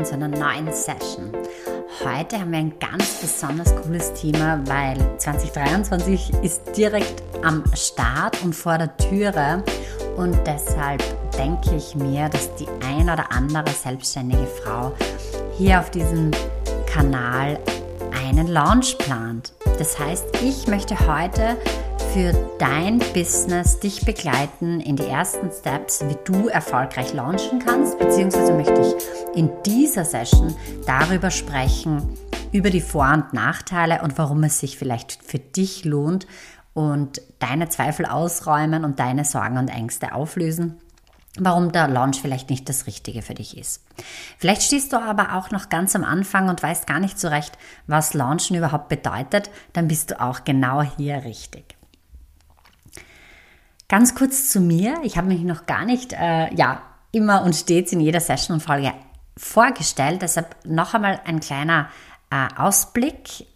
willkommen zu einer neuen Session. Heute haben wir ein ganz besonders cooles Thema, weil 2023 ist direkt am Start und vor der Türe und deshalb denke ich mir, dass die ein oder andere selbstständige Frau hier auf diesem Kanal einen Launch plant. Das heißt, ich möchte heute für dein Business dich begleiten in die ersten Steps, wie du erfolgreich launchen kannst, beziehungsweise möchte ich in dieser Session darüber sprechen, über die Vor- und Nachteile und warum es sich vielleicht für dich lohnt und deine Zweifel ausräumen und deine Sorgen und Ängste auflösen warum der Launch vielleicht nicht das Richtige für dich ist. Vielleicht stehst du aber auch noch ganz am Anfang und weißt gar nicht so recht, was Launchen überhaupt bedeutet, dann bist du auch genau hier richtig. Ganz kurz zu mir. Ich habe mich noch gar nicht, äh, ja, immer und stets in jeder Session-Folge vorgestellt. Deshalb noch einmal ein kleiner äh, Ausblick.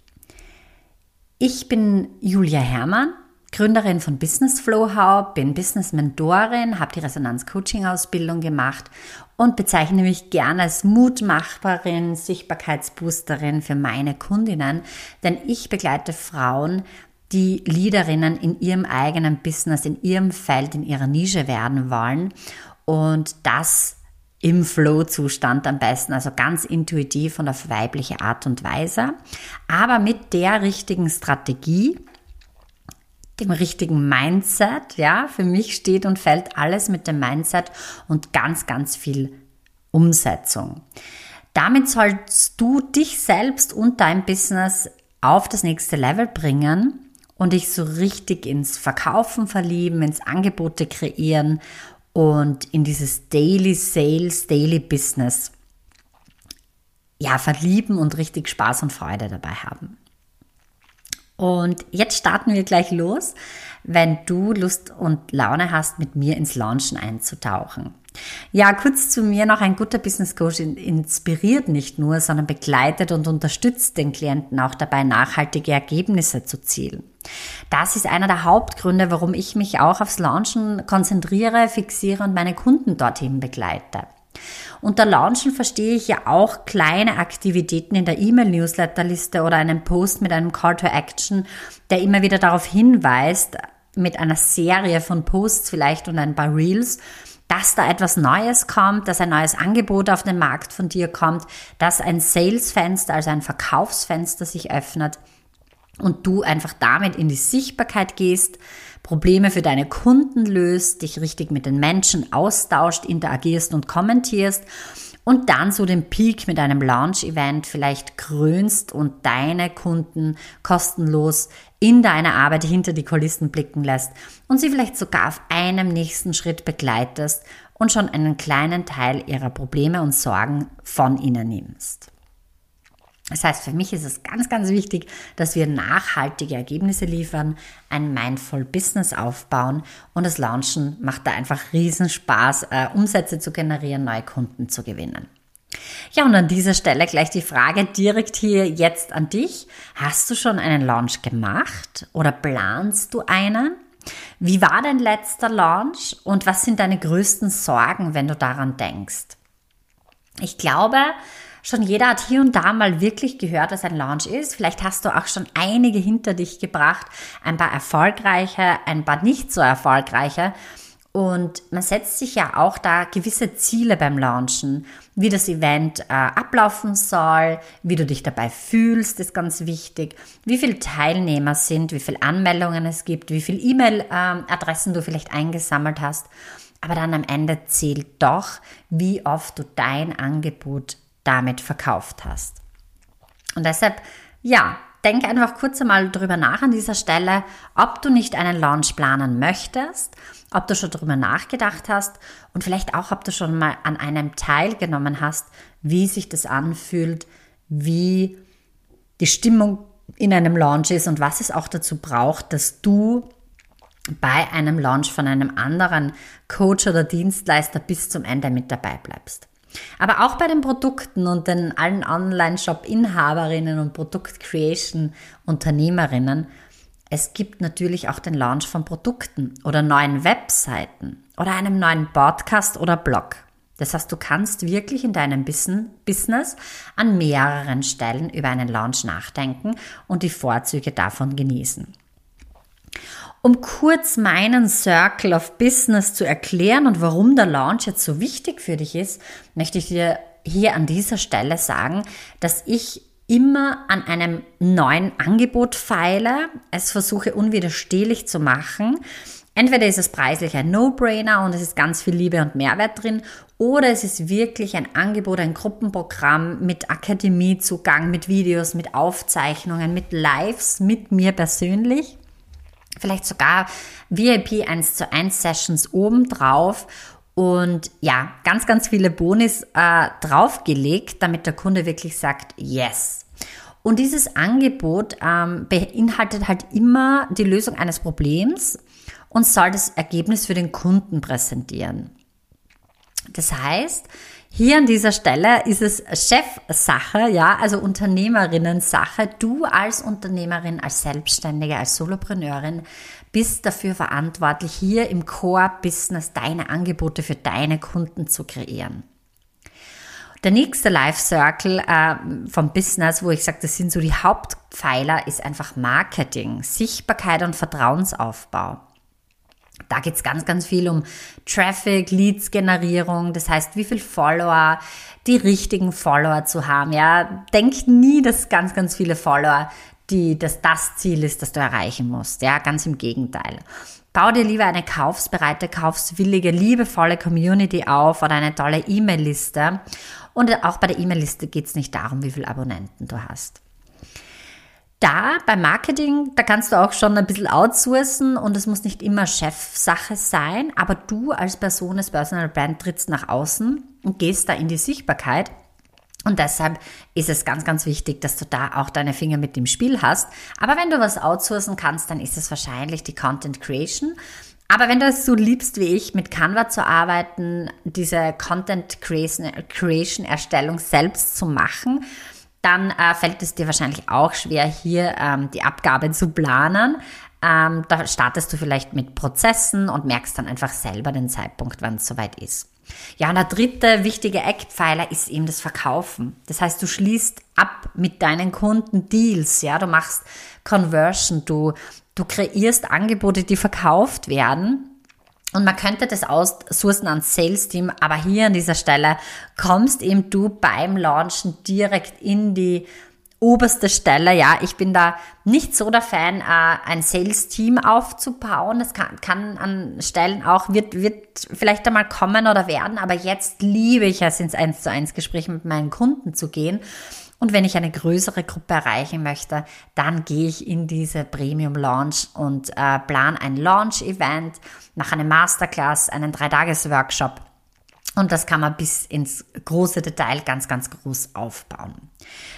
Ich bin Julia Herrmann, Gründerin von Business Flow Hub, bin Business Mentorin, habe die Resonanz Coaching Ausbildung gemacht und bezeichne mich gerne als Mutmacherin, Sichtbarkeitsboosterin für meine Kundinnen, denn ich begleite Frauen, die Leaderinnen in ihrem eigenen Business, in ihrem Feld, in ihrer Nische werden wollen und das im Flow-Zustand am besten, also ganz intuitiv und auf weibliche Art und Weise, aber mit der richtigen Strategie, dem richtigen Mindset, ja, für mich steht und fällt alles mit dem Mindset und ganz, ganz viel Umsetzung. Damit sollst du dich selbst und dein Business auf das nächste Level bringen und dich so richtig ins Verkaufen verlieben, ins Angebote kreieren und in dieses Daily Sales, Daily Business ja, verlieben und richtig Spaß und Freude dabei haben. Und jetzt starten wir gleich los, wenn du Lust und Laune hast, mit mir ins Launchen einzutauchen. Ja, kurz zu mir noch ein guter Business Coach inspiriert nicht nur, sondern begleitet und unterstützt den Klienten auch dabei, nachhaltige Ergebnisse zu zielen. Das ist einer der Hauptgründe, warum ich mich auch aufs Launchen konzentriere, fixiere und meine Kunden dorthin begleite. Unter Launchen verstehe ich ja auch kleine Aktivitäten in der E-Mail-Newsletterliste oder einen Post mit einem Call to Action, der immer wieder darauf hinweist, mit einer Serie von Posts vielleicht und ein paar Reels, dass da etwas Neues kommt, dass ein neues Angebot auf den Markt von dir kommt, dass ein Salesfenster, also ein Verkaufsfenster sich öffnet und du einfach damit in die Sichtbarkeit gehst, Probleme für deine Kunden löst, dich richtig mit den Menschen austauscht, interagierst und kommentierst und dann so den Peak mit einem Launch-Event vielleicht krönst und deine Kunden kostenlos in deine Arbeit hinter die Kulissen blicken lässt und sie vielleicht sogar auf einem nächsten Schritt begleitest und schon einen kleinen Teil ihrer Probleme und Sorgen von ihnen nimmst. Das heißt, für mich ist es ganz, ganz wichtig, dass wir nachhaltige Ergebnisse liefern, ein Mindful Business aufbauen und das Launchen macht da einfach riesen Spaß, äh, Umsätze zu generieren, neue Kunden zu gewinnen. Ja, und an dieser Stelle gleich die Frage direkt hier jetzt an dich. Hast du schon einen Launch gemacht oder planst du einen? Wie war dein letzter Launch und was sind deine größten Sorgen, wenn du daran denkst? Ich glaube, Schon jeder hat hier und da mal wirklich gehört, dass ein Launch ist. Vielleicht hast du auch schon einige hinter dich gebracht, ein paar erfolgreiche, ein paar nicht so erfolgreiche. Und man setzt sich ja auch da gewisse Ziele beim Launchen, wie das Event äh, ablaufen soll, wie du dich dabei fühlst, ist ganz wichtig, wie viele Teilnehmer sind, wie viele Anmeldungen es gibt, wie viele E-Mail-Adressen ähm, du vielleicht eingesammelt hast. Aber dann am Ende zählt doch, wie oft du dein Angebot damit verkauft hast. Und deshalb, ja, denke einfach kurz einmal drüber nach an dieser Stelle, ob du nicht einen Launch planen möchtest, ob du schon drüber nachgedacht hast und vielleicht auch, ob du schon mal an einem teilgenommen hast, wie sich das anfühlt, wie die Stimmung in einem Launch ist und was es auch dazu braucht, dass du bei einem Launch von einem anderen Coach oder Dienstleister bis zum Ende mit dabei bleibst. Aber auch bei den Produkten und den allen Online-Shop-Inhaberinnen und Produkt-Creation-Unternehmerinnen, es gibt natürlich auch den Launch von Produkten oder neuen Webseiten oder einem neuen Podcast oder Blog. Das heißt, du kannst wirklich in deinem Business an mehreren Stellen über einen Launch nachdenken und die Vorzüge davon genießen. Um kurz meinen Circle of Business zu erklären und warum der Launch jetzt so wichtig für dich ist, möchte ich dir hier an dieser Stelle sagen, dass ich immer an einem neuen Angebot feile, es versuche unwiderstehlich zu machen. Entweder ist es preislich ein No-Brainer und es ist ganz viel Liebe und Mehrwert drin, oder es ist wirklich ein Angebot, ein Gruppenprogramm mit Akademiezugang, mit Videos, mit Aufzeichnungen, mit Lives, mit mir persönlich vielleicht sogar VIP 1 zu 1 Sessions obendrauf und ja, ganz, ganz viele Bonis äh, draufgelegt, damit der Kunde wirklich sagt, yes. Und dieses Angebot ähm, beinhaltet halt immer die Lösung eines Problems und soll das Ergebnis für den Kunden präsentieren. Das heißt, hier an dieser Stelle ist es Chefsache, ja, also Unternehmerinnen-Sache. Du als Unternehmerin, als Selbstständige, als Solopreneurin bist dafür verantwortlich, hier im Core-Business deine Angebote für deine Kunden zu kreieren. Der nächste Life Circle äh, vom Business, wo ich sage, das sind so die Hauptpfeiler, ist einfach Marketing, Sichtbarkeit und Vertrauensaufbau. Da geht es ganz, ganz viel um Traffic, Leads-Generierung, das heißt, wie viel Follower, die richtigen Follower zu haben. Ja, denk nie, dass ganz, ganz viele Follower, die, dass das Ziel ist, das du erreichen musst. Ja, ganz im Gegenteil. Bau dir lieber eine kaufsbereite, kaufswillige, liebevolle Community auf oder eine tolle E-Mail-Liste. Und auch bei der E-Mail-Liste geht es nicht darum, wie viele Abonnenten du hast da beim Marketing, da kannst du auch schon ein bisschen outsourcen und es muss nicht immer Chefsache sein, aber du als Person, als Personal Brand trittst nach außen und gehst da in die Sichtbarkeit. Und deshalb ist es ganz, ganz wichtig, dass du da auch deine Finger mit dem Spiel hast. Aber wenn du was outsourcen kannst, dann ist es wahrscheinlich die Content Creation. Aber wenn du es so liebst wie ich, mit Canva zu arbeiten, diese Content Creation Erstellung selbst zu machen, dann äh, fällt es dir wahrscheinlich auch schwer, hier ähm, die Abgabe zu planen. Ähm, da startest du vielleicht mit Prozessen und merkst dann einfach selber den Zeitpunkt, wann es soweit ist. Ja, und der dritte wichtige Eckpfeiler ist eben das Verkaufen. Das heißt, du schließt ab mit deinen Kunden Deals, ja, du machst Conversion, du, du kreierst Angebote, die verkauft werden und man könnte das aussourcen ans Sales-Team, aber hier an dieser Stelle kommst eben du beim Launchen direkt in die oberste Stelle. Ja, ich bin da nicht so der Fan, äh, ein Sales-Team aufzubauen. Das kann, kann an Stellen auch, wird, wird vielleicht einmal kommen oder werden, aber jetzt liebe ich es, ins 1 zu 1 Gespräch mit meinen Kunden zu gehen und wenn ich eine größere Gruppe erreichen möchte, dann gehe ich in diese Premium Launch und äh, plan ein Launch-Event, mache eine Masterclass, einen Dreitages-Workshop. Und das kann man bis ins große Detail ganz, ganz groß aufbauen.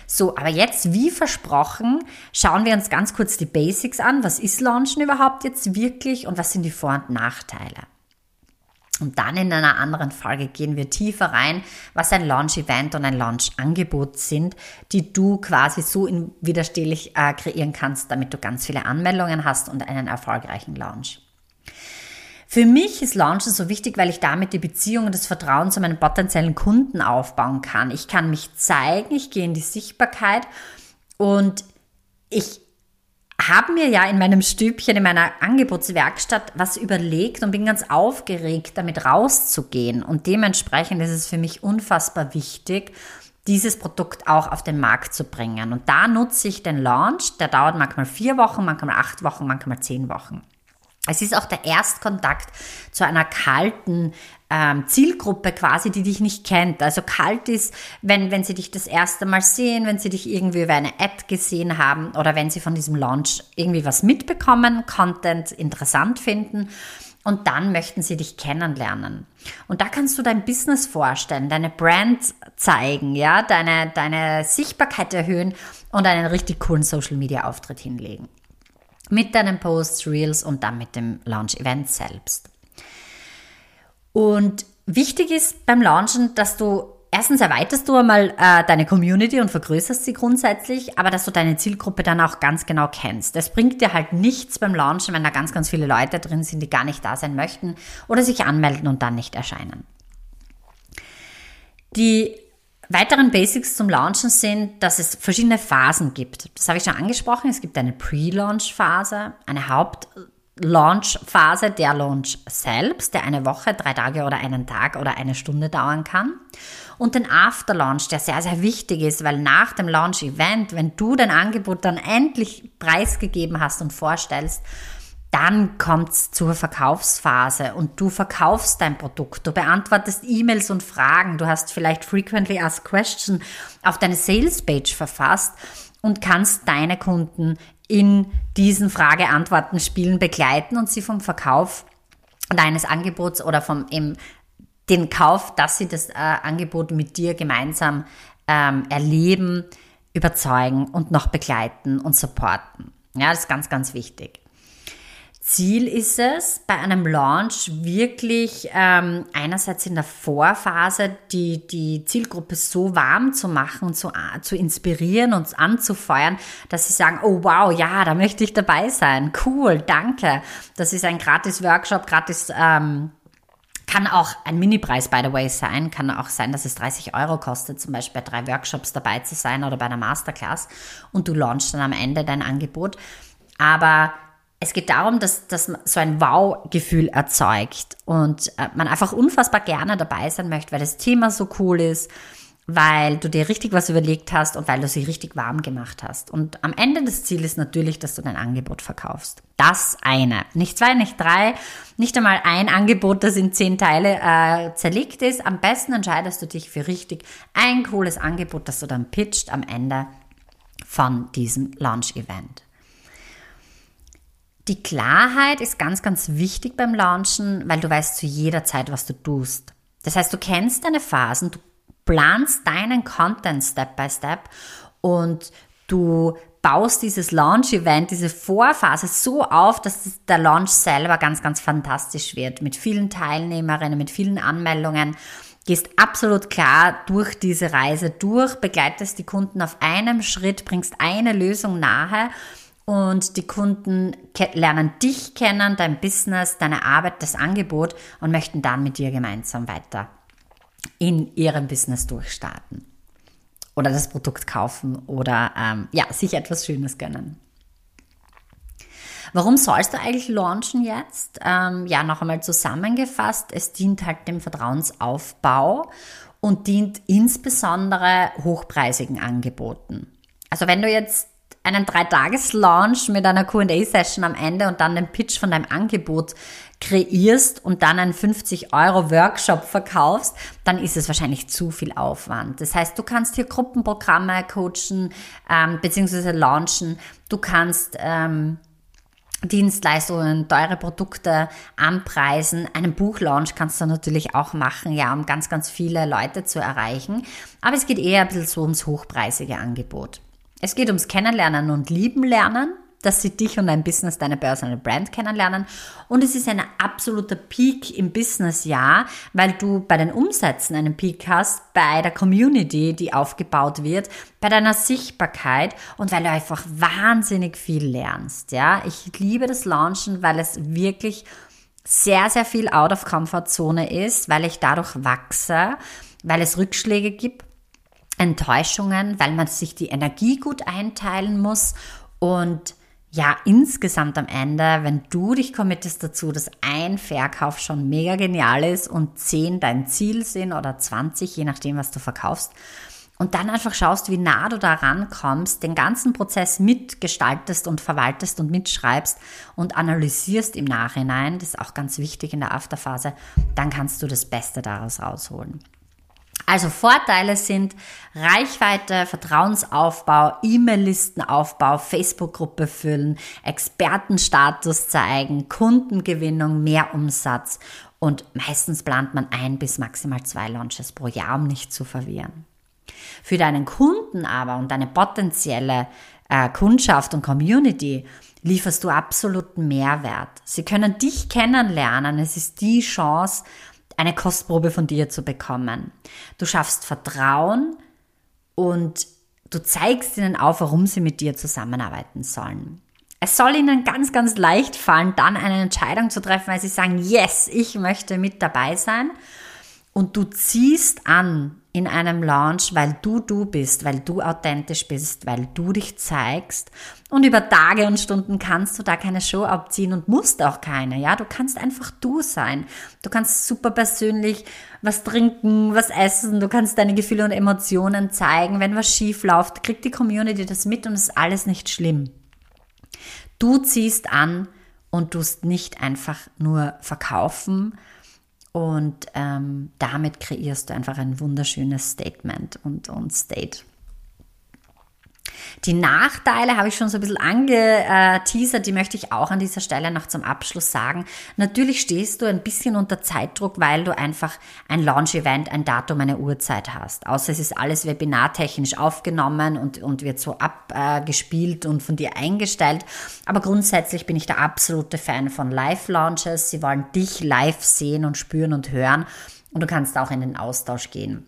So, aber jetzt, wie versprochen, schauen wir uns ganz kurz die Basics an. Was ist Launchen überhaupt jetzt wirklich und was sind die Vor- und Nachteile? Und dann in einer anderen Folge gehen wir tiefer rein, was ein Launch-Event und ein Launch-Angebot sind, die du quasi so widerstehlich äh, kreieren kannst, damit du ganz viele Anmeldungen hast und einen erfolgreichen Launch. Für mich ist Launchen so wichtig, weil ich damit die Beziehung und das Vertrauen zu meinen potenziellen Kunden aufbauen kann. Ich kann mich zeigen, ich gehe in die Sichtbarkeit und ich habe mir ja in meinem Stübchen, in meiner Angebotswerkstatt was überlegt und bin ganz aufgeregt, damit rauszugehen. Und dementsprechend ist es für mich unfassbar wichtig, dieses Produkt auch auf den Markt zu bringen. Und da nutze ich den Launch, der dauert manchmal vier Wochen, manchmal acht Wochen, manchmal zehn Wochen. Es ist auch der Erstkontakt zu einer kalten ähm, Zielgruppe quasi, die dich nicht kennt. Also kalt ist, wenn, wenn sie dich das erste Mal sehen, wenn sie dich irgendwie über eine Ad gesehen haben oder wenn sie von diesem Launch irgendwie was mitbekommen, Content interessant finden. Und dann möchten sie dich kennenlernen. Und da kannst du dein Business vorstellen, deine Brand zeigen, ja, deine, deine Sichtbarkeit erhöhen und einen richtig coolen Social Media Auftritt hinlegen. Mit deinen Posts, Reels und dann mit dem Launch Event selbst. Und wichtig ist beim Launchen, dass du erstens erweiterst du einmal äh, deine Community und vergrößerst sie grundsätzlich, aber dass du deine Zielgruppe dann auch ganz genau kennst. Es bringt dir halt nichts beim Launchen, wenn da ganz, ganz viele Leute drin sind, die gar nicht da sein möchten oder sich anmelden und dann nicht erscheinen. Die weiteren Basics zum Launchen sind, dass es verschiedene Phasen gibt. Das habe ich schon angesprochen. Es gibt eine Pre-Launch-Phase, eine Haupt-Launch-Phase, der Launch selbst, der eine Woche, drei Tage oder einen Tag oder eine Stunde dauern kann. Und den After-Launch, der sehr, sehr wichtig ist, weil nach dem Launch-Event, wenn du dein Angebot dann endlich preisgegeben hast und vorstellst, dann kommt es zur Verkaufsphase und du verkaufst dein Produkt, du beantwortest E-Mails und Fragen, du hast vielleicht Frequently Asked Questions auf deine Sales-Page verfasst und kannst deine Kunden in diesen Frage-Antworten-Spielen begleiten und sie vom Verkauf deines Angebots oder vom eben den Kauf, dass sie das äh, Angebot mit dir gemeinsam ähm, erleben, überzeugen und noch begleiten und supporten. Ja, das ist ganz, ganz wichtig. Ziel ist es, bei einem Launch wirklich ähm, einerseits in der Vorphase die, die Zielgruppe so warm zu machen und zu, zu inspirieren und anzufeuern, dass sie sagen, oh wow, ja, da möchte ich dabei sein. Cool, danke. Das ist ein gratis Workshop, gratis ähm, kann auch ein Minipreis, by the way, sein. Kann auch sein, dass es 30 Euro kostet, zum Beispiel bei drei Workshops dabei zu sein oder bei einer Masterclass und du launchst dann am Ende dein Angebot. Aber es geht darum, dass, dass man so ein Wow-Gefühl erzeugt und äh, man einfach unfassbar gerne dabei sein möchte, weil das Thema so cool ist, weil du dir richtig was überlegt hast und weil du sie richtig warm gemacht hast. Und am Ende des Ziels ist natürlich, dass du dein Angebot verkaufst. Das eine. Nicht zwei, nicht drei, nicht einmal ein Angebot, das in zehn Teile äh, zerlegt ist. Am besten entscheidest du dich für richtig ein cooles Angebot, das du dann pitcht am Ende von diesem Launch-Event. Die Klarheit ist ganz, ganz wichtig beim Launchen, weil du weißt zu jeder Zeit, was du tust. Das heißt, du kennst deine Phasen, du planst deinen Content Step by Step und du baust dieses Launch-Event, diese Vorphase so auf, dass der Launch selber ganz, ganz fantastisch wird. Mit vielen Teilnehmerinnen, mit vielen Anmeldungen. Gehst absolut klar durch diese Reise durch, begleitest die Kunden auf einem Schritt, bringst eine Lösung nahe und die Kunden lernen dich kennen, dein Business, deine Arbeit, das Angebot und möchten dann mit dir gemeinsam weiter in ihrem Business durchstarten oder das Produkt kaufen oder ähm, ja, sich etwas Schönes gönnen. Warum sollst du eigentlich launchen jetzt? Ähm, ja, noch einmal zusammengefasst, es dient halt dem Vertrauensaufbau und dient insbesondere hochpreisigen Angeboten. Also wenn du jetzt einen Dreitages-Launch mit einer Q&A-Session am Ende und dann den Pitch von deinem Angebot kreierst und dann einen 50 Euro Workshop verkaufst, dann ist es wahrscheinlich zu viel Aufwand. Das heißt, du kannst hier Gruppenprogramme coachen ähm, bzw. launchen. Du kannst ähm, Dienstleistungen, teure Produkte anpreisen. Einen Buchlaunch kannst du natürlich auch machen, ja, um ganz, ganz viele Leute zu erreichen. Aber es geht eher ein bisschen so ums hochpreisige Angebot. Es geht ums Kennenlernen und Lieben lernen, dass sie dich und dein Business, deine Personal Brand kennenlernen. Und es ist ein absoluter Peak im Businessjahr, weil du bei den Umsätzen einen Peak hast, bei der Community, die aufgebaut wird, bei deiner Sichtbarkeit und weil du einfach wahnsinnig viel lernst. Ja, ich liebe das Launchen, weil es wirklich sehr, sehr viel out of comfort zone ist, weil ich dadurch wachse, weil es Rückschläge gibt Enttäuschungen, weil man sich die Energie gut einteilen muss und ja, insgesamt am Ende, wenn du dich committest dazu, dass ein Verkauf schon mega genial ist und zehn dein Ziel sind oder 20, je nachdem, was du verkaufst, und dann einfach schaust, wie nah du da rankommst, den ganzen Prozess mitgestaltest und verwaltest und mitschreibst und analysierst im Nachhinein, das ist auch ganz wichtig in der Afterphase, dann kannst du das Beste daraus rausholen. Also Vorteile sind Reichweite, Vertrauensaufbau, E-Mail-Listenaufbau, Facebook-Gruppe füllen, Expertenstatus zeigen, Kundengewinnung, mehr Umsatz und meistens plant man ein bis maximal zwei Launches pro Jahr, um nicht zu verwirren. Für deinen Kunden aber und deine potenzielle äh, Kundschaft und Community lieferst du absoluten Mehrwert. Sie können dich kennenlernen. Es ist die Chance, eine Kostprobe von dir zu bekommen. Du schaffst Vertrauen und du zeigst ihnen auf, warum sie mit dir zusammenarbeiten sollen. Es soll ihnen ganz, ganz leicht fallen, dann eine Entscheidung zu treffen, weil sie sagen, yes, ich möchte mit dabei sein. Und du ziehst an in einem Launch, weil du du bist, weil du authentisch bist, weil du dich zeigst. Und über Tage und Stunden kannst du da keine Show abziehen und musst auch keine. Ja, du kannst einfach du sein. Du kannst super persönlich was trinken, was essen. Du kannst deine Gefühle und Emotionen zeigen. Wenn was schief läuft, kriegt die Community das mit und ist alles nicht schlimm. Du ziehst an und tust nicht einfach nur verkaufen, und ähm, damit kreierst du einfach ein wunderschönes Statement und, und State. Die Nachteile habe ich schon so ein bisschen angeteasert, die möchte ich auch an dieser Stelle noch zum Abschluss sagen. Natürlich stehst du ein bisschen unter Zeitdruck, weil du einfach ein Launch-Event, ein Datum, eine Uhrzeit hast. Außer es ist alles webinartechnisch aufgenommen und, und wird so abgespielt und von dir eingestellt. Aber grundsätzlich bin ich der absolute Fan von Live-Launches. Sie wollen dich live sehen und spüren und hören und du kannst auch in den Austausch gehen.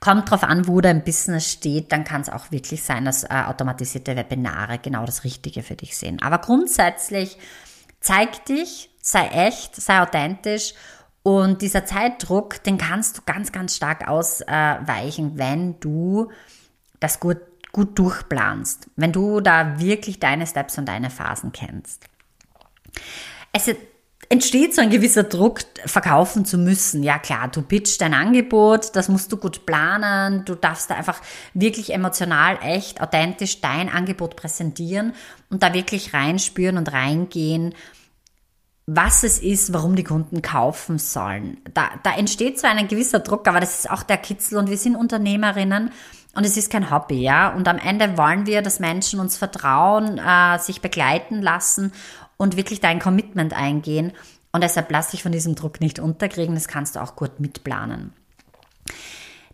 Kommt drauf an, wo dein Business steht, dann kann es auch wirklich sein, dass äh, automatisierte Webinare genau das Richtige für dich sind. Aber grundsätzlich zeig dich, sei echt, sei authentisch und dieser Zeitdruck, den kannst du ganz, ganz stark ausweichen, wenn du das gut, gut durchplanst, wenn du da wirklich deine Steps und deine Phasen kennst. Es entsteht so ein gewisser Druck, verkaufen zu müssen. Ja klar, du pitchst dein Angebot, das musst du gut planen, du darfst da einfach wirklich emotional, echt, authentisch dein Angebot präsentieren und da wirklich reinspüren und reingehen, was es ist, warum die Kunden kaufen sollen. Da, da entsteht so ein gewisser Druck, aber das ist auch der Kitzel und wir sind Unternehmerinnen und es ist kein Hobby, ja. Und am Ende wollen wir, dass Menschen uns vertrauen, äh, sich begleiten lassen und wirklich dein Commitment eingehen. Und deshalb lass dich von diesem Druck nicht unterkriegen. Das kannst du auch gut mitplanen.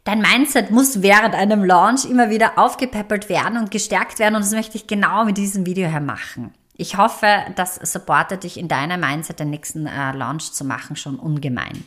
Dein Mindset muss während einem Launch immer wieder aufgepäppelt werden und gestärkt werden. Und das möchte ich genau mit diesem Video her machen. Ich hoffe, das supportet dich in deiner Mindset, den nächsten äh, Launch zu machen, schon ungemein.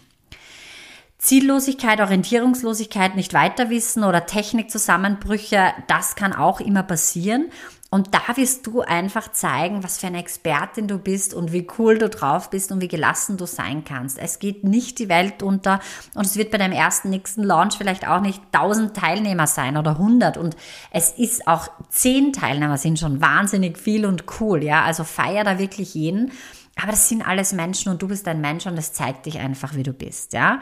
Ziellosigkeit, Orientierungslosigkeit, nicht weiterwissen oder Technikzusammenbrüche, das kann auch immer passieren. Und da wirst du einfach zeigen, was für eine Expertin du bist und wie cool du drauf bist und wie gelassen du sein kannst. Es geht nicht die Welt unter und es wird bei deinem ersten nächsten Launch vielleicht auch nicht 1000 Teilnehmer sein oder 100 und es ist auch 10 Teilnehmer sind schon wahnsinnig viel und cool, ja. Also feier da wirklich jeden. Aber das sind alles Menschen und du bist ein Mensch und das zeigt dich einfach, wie du bist, ja.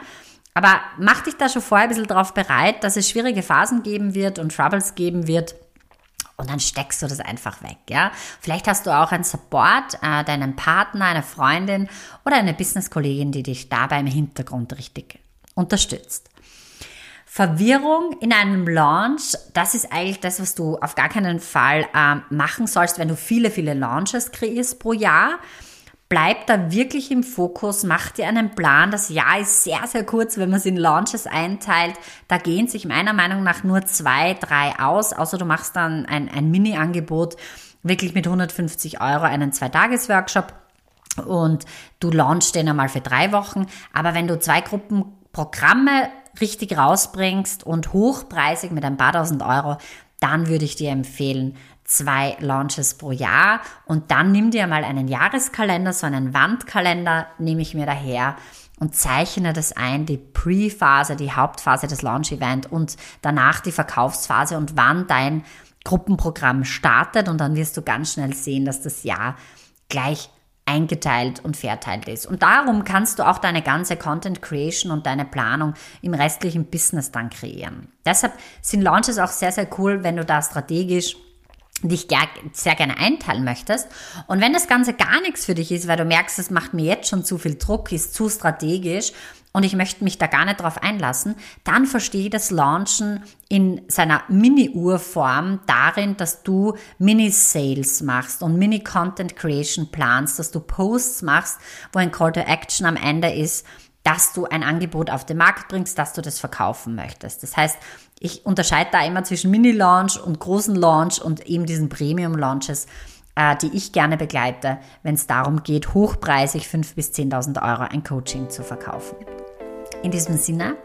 Aber mach dich da schon vorher ein bisschen drauf bereit, dass es schwierige Phasen geben wird und Troubles geben wird und dann steckst du das einfach weg, ja. Vielleicht hast du auch einen Support, äh, deinen Partner, eine Freundin oder eine Businesskollegin, die dich dabei im Hintergrund richtig unterstützt. Verwirrung in einem Launch, das ist eigentlich das, was du auf gar keinen Fall äh, machen sollst, wenn du viele, viele Launches kreierst pro Jahr bleib da wirklich im Fokus, mach dir einen Plan. Das Jahr ist sehr, sehr kurz, wenn man es in Launches einteilt. Da gehen sich meiner Meinung nach nur zwei, drei aus, außer du machst dann ein, ein Mini-Angebot, wirklich mit 150 Euro einen Zwei-Tages-Workshop und du launchst den einmal für drei Wochen. Aber wenn du zwei Gruppen Programme richtig rausbringst und hochpreisig mit ein paar tausend Euro, dann würde ich dir empfehlen, zwei Launches pro Jahr und dann nimm dir mal einen Jahreskalender, so einen Wandkalender nehme ich mir daher und zeichne das ein, die Pre-Phase, die Hauptphase des Launch-Event und danach die Verkaufsphase und wann dein Gruppenprogramm startet und dann wirst du ganz schnell sehen, dass das Jahr gleich eingeteilt und verteilt ist. Und darum kannst du auch deine ganze Content Creation und deine Planung im restlichen Business dann kreieren. Deshalb sind Launches auch sehr, sehr cool, wenn du da strategisch dich sehr gerne einteilen möchtest. Und wenn das Ganze gar nichts für dich ist, weil du merkst, es macht mir jetzt schon zu viel Druck, ist zu strategisch und ich möchte mich da gar nicht drauf einlassen, dann verstehe das Launchen in seiner Mini-Urform darin, dass du Mini-Sales machst und Mini-Content Creation planst, dass du Posts machst, wo ein Call to Action am Ende ist, dass du ein Angebot auf den Markt bringst, dass du das verkaufen möchtest. Das heißt, ich unterscheide da immer zwischen Mini-Launch und großen Launch und eben diesen Premium-Launches, äh, die ich gerne begleite, wenn es darum geht, hochpreisig 5.000 bis 10.000 Euro ein Coaching zu verkaufen. In diesem Sinne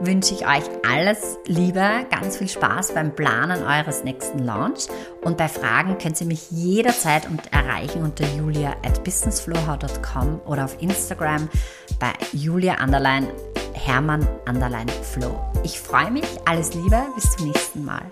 wünsche ich euch alles Liebe, ganz viel Spaß beim Planen eures nächsten Launch und bei Fragen könnt ihr mich jederzeit erreichen unter julia at businessflowhow.com oder auf Instagram bei julia underline Hermann Anderlein Flow. Ich freue mich, alles Liebe, bis zum nächsten Mal.